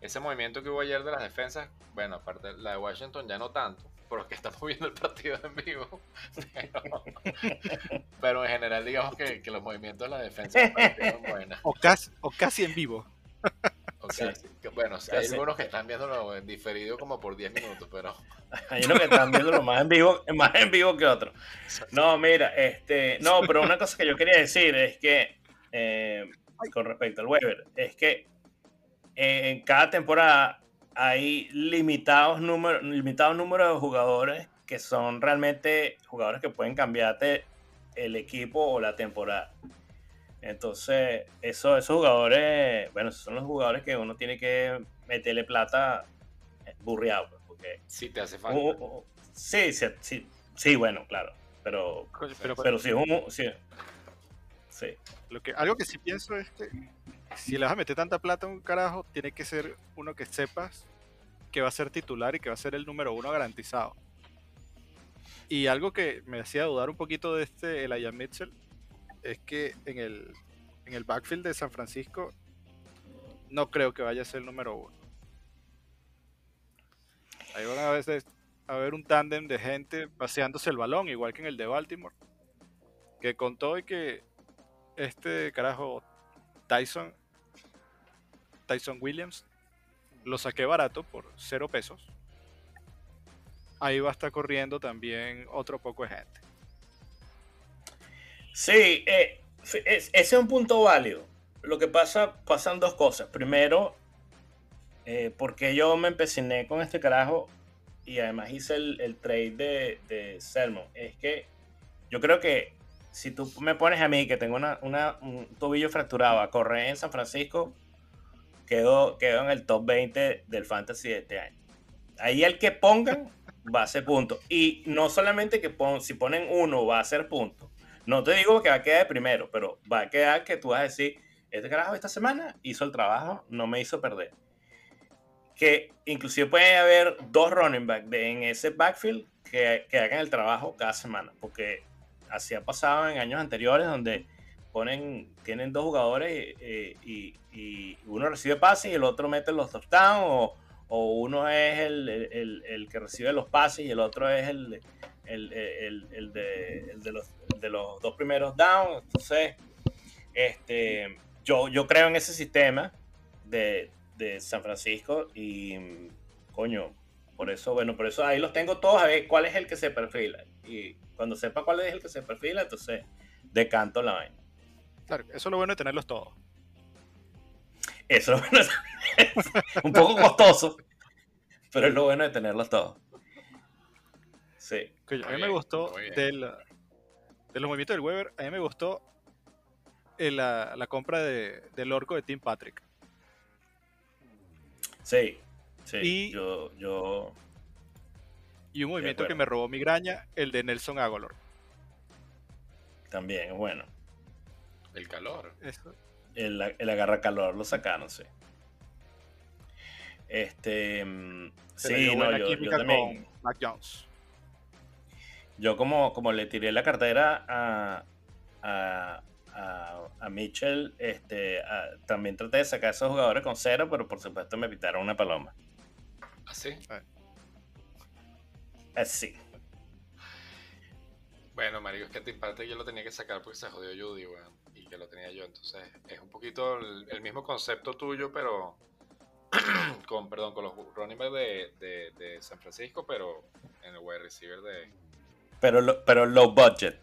Ese movimiento que hubo ayer de las defensas, bueno, aparte la de Washington ya no tanto, porque estamos viendo el partido en vivo. Pero, pero en general, digamos que, que los movimientos de la defensa parecieron buenos. O casi, o casi en vivo. O Sí. bueno, hay algunos que están viéndolo en diferido como por 10 minutos, pero Hay unos que están viéndolo más en vivo, más en vivo que otros. No, mira, este, no, pero una cosa que yo quería decir es que, eh, con respecto al Weber, es que eh, en cada temporada hay limitados números, limitados números de jugadores que son realmente jugadores que pueden cambiarte el equipo o la temporada. Entonces, eso, esos jugadores, bueno, esos son los jugadores que uno tiene que meterle plata eh, burreado, pues, porque sí te hace falta. Uh, uh, sí, sí, sí, sí, bueno, claro. Pero, Coño, Pero, pero sí, es un, sí, sí. lo que, algo que sí pienso es que si le vas a meter tanta plata a un carajo, tiene que ser uno que sepas que va a ser titular y que va a ser el número uno garantizado. Y algo que me hacía dudar un poquito de este Elijah Mitchell es que en el, en el backfield de San Francisco no creo que vaya a ser el número uno. Ahí van a veces a ver un tándem de gente paseándose el balón, igual que en el de Baltimore. Que contó y que este carajo Tyson Tyson Williams lo saqué barato por cero pesos. Ahí va a estar corriendo también otro poco de gente. Sí, eh, ese es un punto válido. Lo que pasa, pasan dos cosas. Primero, eh, porque yo me empeciné con este carajo y además hice el, el trade de, de. Es que yo creo que si tú me pones a mí que tengo una, una- un tobillo fracturado a correr en San Francisco, quedo, quedo en el top 20 del fantasy de este año. Ahí el que pongan va a ser punto. Y no solamente que pon- si ponen uno va a ser punto. No te digo que va a quedar de primero, pero va a quedar que tú vas a decir, este carajo esta semana hizo el trabajo, no me hizo perder. Que inclusive puede haber dos running back en ese backfield que, que hagan el trabajo cada semana, porque así ha pasado en años anteriores donde ponen, tienen dos jugadores eh, y, y uno recibe pases y el otro mete los touchdowns o, o uno es el, el- el- el que recibe los pases y el otro es el, el, el- el de, el de los, de los dos primeros downs. Entonces, este, yo, yo creo en ese sistema de, de San Francisco y, coño, por eso, bueno, por eso ahí los tengo todos a ver cuál es el que se perfila. Y cuando sepa cuál es el que se perfila, entonces decanto la vaina. Claro, eso es lo bueno de tenerlos todos. Eso es bueno. un poco costoso, pero es lo bueno de tenerlos todos. Sí. Coño, a mí me gustó del, de los movimientos del Weber, a mí me gustó el- la, la compra de, del orco de Tim Patrick. Sí, sí. Y- Yo, yo, Y un movimiento que me robó migraña, el de Nelson Agolor. también es bueno. El calor. Eso. El, el agarra calor lo sacaron, sí. Este. mm, Sí, no, yo, también. con Mac Jones. Yo, como, como le tiré la cartera a, a, a, a Mitchell, este, a- también traté de sacar a esos jugadores con cero, pero por supuesto me pitaron una paloma. ¿Así? Así. Bueno, marico, es que Tim Patrick yo lo tenía que sacar porque se jodió Judy, weón. Y que lo tenía yo. Entonces, es un poquito el, el mismo concepto tuyo, pero con, perdón, con los running backs de, de, de San Francisco, pero en el wide receiver de. Pero, lo- pero low budget.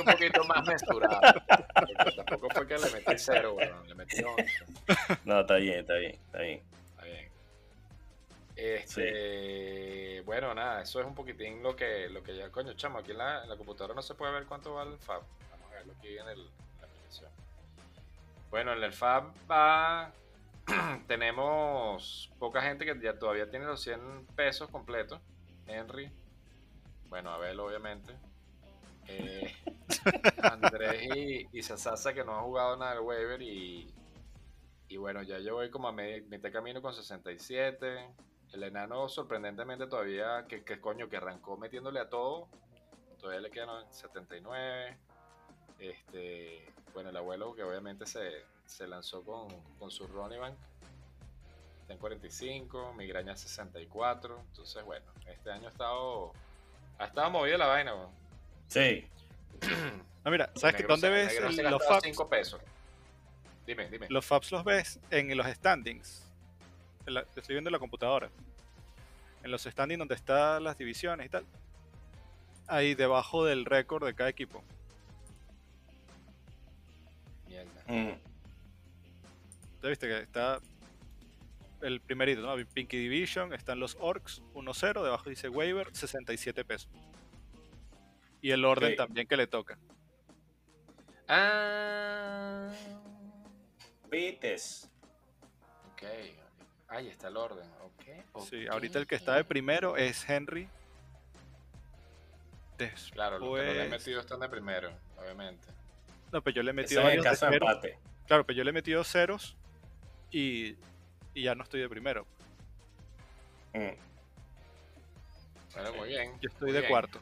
un poquito más mesurado. Tampoco fue que le metí cero, weón. Le metí 11. No, está bien, está bien, está bien. Está bien. Este, Bueno, nada, eso es un poquitín lo que, lo que ya, coño, chamo, aquí en la, en la computadora no se puede ver cuánto va el FAB. Vamos a verlo aquí en, el, en la aplicación. Bueno, en el FAB va, tenemos poca gente que ya todavía tiene los 100 pesos completos. Henry, bueno, Abel obviamente. Eh, Andrés y, y Sasasa que no han jugado nada del waiver y, y bueno, ya yo voy como a medio, mitad camino con 67. El enano sorprendentemente todavía, que, que coño, que arrancó metiéndole a todo. Todavía le quedan 79. Este, bueno, el abuelo que obviamente se, se lanzó con, con su Ronnie Bank. Está en 45, migraña 64. Entonces, bueno, este año ha estado, ha estado movida la vaina. weón. Sí. Ah, mira, ¿sabes que dónde se- ves se los FAPs? 5 pesos. Dime, dime. Los FAPs los ves en los standings. En la- estoy viendo en la computadora. En los standings donde están las divisiones y tal. Ahí debajo del récord de cada equipo. Mierda. Mm. Ya viste que está el primerito, ¿no? Pinky Division, están los Orcs 1-0, debajo dice Waiver 67 pesos. Y el orden también que le toca. Ah. Pites. Ok. Ahí está el orden. Ok. Sí, ahorita el que está de primero es Henry. Claro, los que no le he Después- metido están de primero, obviamente. No, pero yo le he Ese metido es el varios de caso de ceros. empate. Claro, pero yo le he metido ceros y, y ya no estoy de primero. Mm. Bueno, muy bien. Yo estoy muy de bien. cuarto.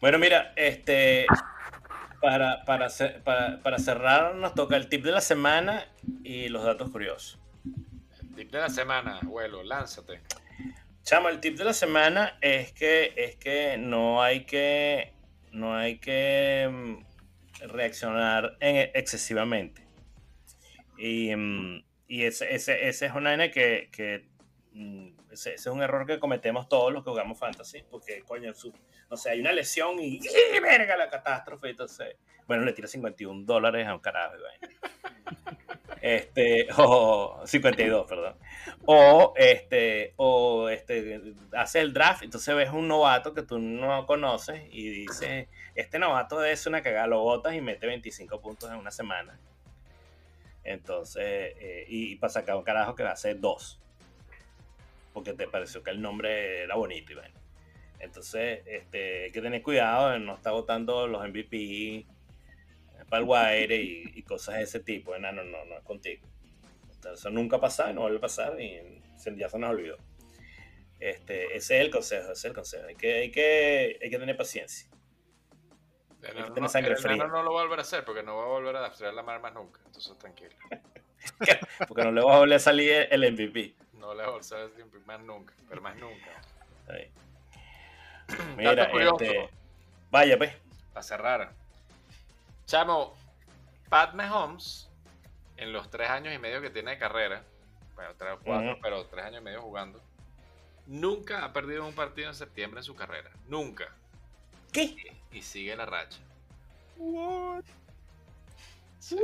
Bueno, mira, este para, para, para, para cerrar nos toca el tip de la semana y los datos curiosos. Tip de la semana, abuelo, lánzate. Chamo, el tip de la semana es que es que no hay que no hay que mm, reaccionar en- excesivamente. Y, mm, y ese, ese, ese es una vaina que, que mm, ese, es un error que cometemos todos los que jugamos fantasy, porque coño, su, no sé, hay una lesión y, ¡y, verga la catástrofe, entonces, bueno, le tira 51 dólares a un carajo. Este, o 52, perdón. O este, o este, hace el draft, entonces ves un novato que tú no conoces y dices, este novato es una cagada, lo botas y mete 25 puntos en una semana. Entonces, eh, y, para sacar un carajo que va a ser dos. Porque te pareció que el nombre era bonito y bueno. Entonces, este, hay que tener cuidado no estar votando los MVP para el wire y, cosas de ese tipo. No, no, no, no es contigo. Entonces, eso nunca pasa, no vuelve a pasar y ya se nos olvidó. Este, ese es el consejo, ese es el consejo. Hay que, hay que, hay que tener paciencia. El enano no- sangre el enano fría. no lo va a volver a hacer porque no va a volver a draftear la mar más nunca. Entonces, tranquilo. Porque no le va a volver a salir el MVP. No le va a volver a hacer más nunca, pero más nunca. Mira, este, vaya pues. Para cerrar. Chamo, Pat Mahomes, en los tres años y medio que tiene de carrera, bueno, tres o cuatro, pero tres años y medio jugando, nunca ha perdido un partido en septiembre en su carrera. Nunca. ¿Qué? Y sigue la racha. What? Sí.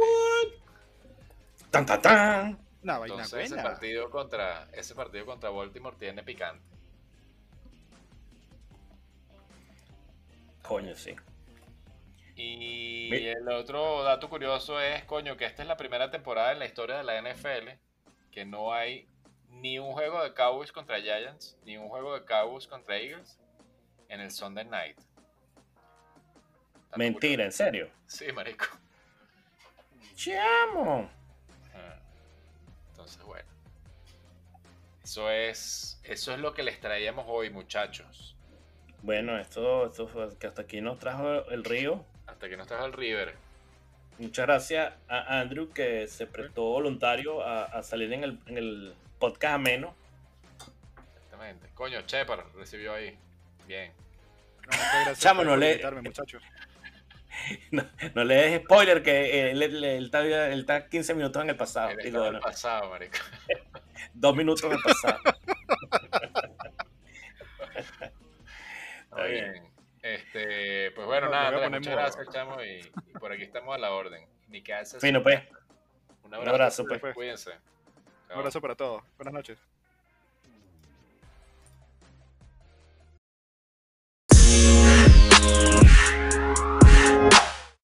Tan, tan, tan. Una vaina Entonces ese partido contra ese partido contra Baltimore tiene picante. Coño, sí. Y Mi- el otro dato curioso es, coño, que esta es la primera temporada en la historia de la NFL que no hay ni un juego de Cowboys contra Giants, ni un juego de Cowboys contra Eagles en el Sunday Night. Mentira, en serio. Sí, marico. Chamo. Ajá. Entonces, bueno. Eso es, eso es lo que les traíamos hoy, muchachos. Bueno, esto, esto fue que hasta aquí nos trajo el río. Hasta que nos trajo el River. Muchas gracias a Andrew que se prestó voluntario a, a salir en el, en el podcast ameno. Exactamente. Coño, Shepard recibió ahí. Bien. No, muchas gracias Chamo, por no le- invitarme, muchachos. no, le des spoiler que eh, él, está, él, 15 minutos en el pasado. Él digo, en el pasado, marico. Dos minutos en el pasado. está bien. Este, pues bueno, nada, muchas gracias, chamo, y, por aquí estamos a la orden. Ni que. Fino, pues. Un abrazo, Un pues. pues. Cuídense. Un abrazo para todos. Buenas noches.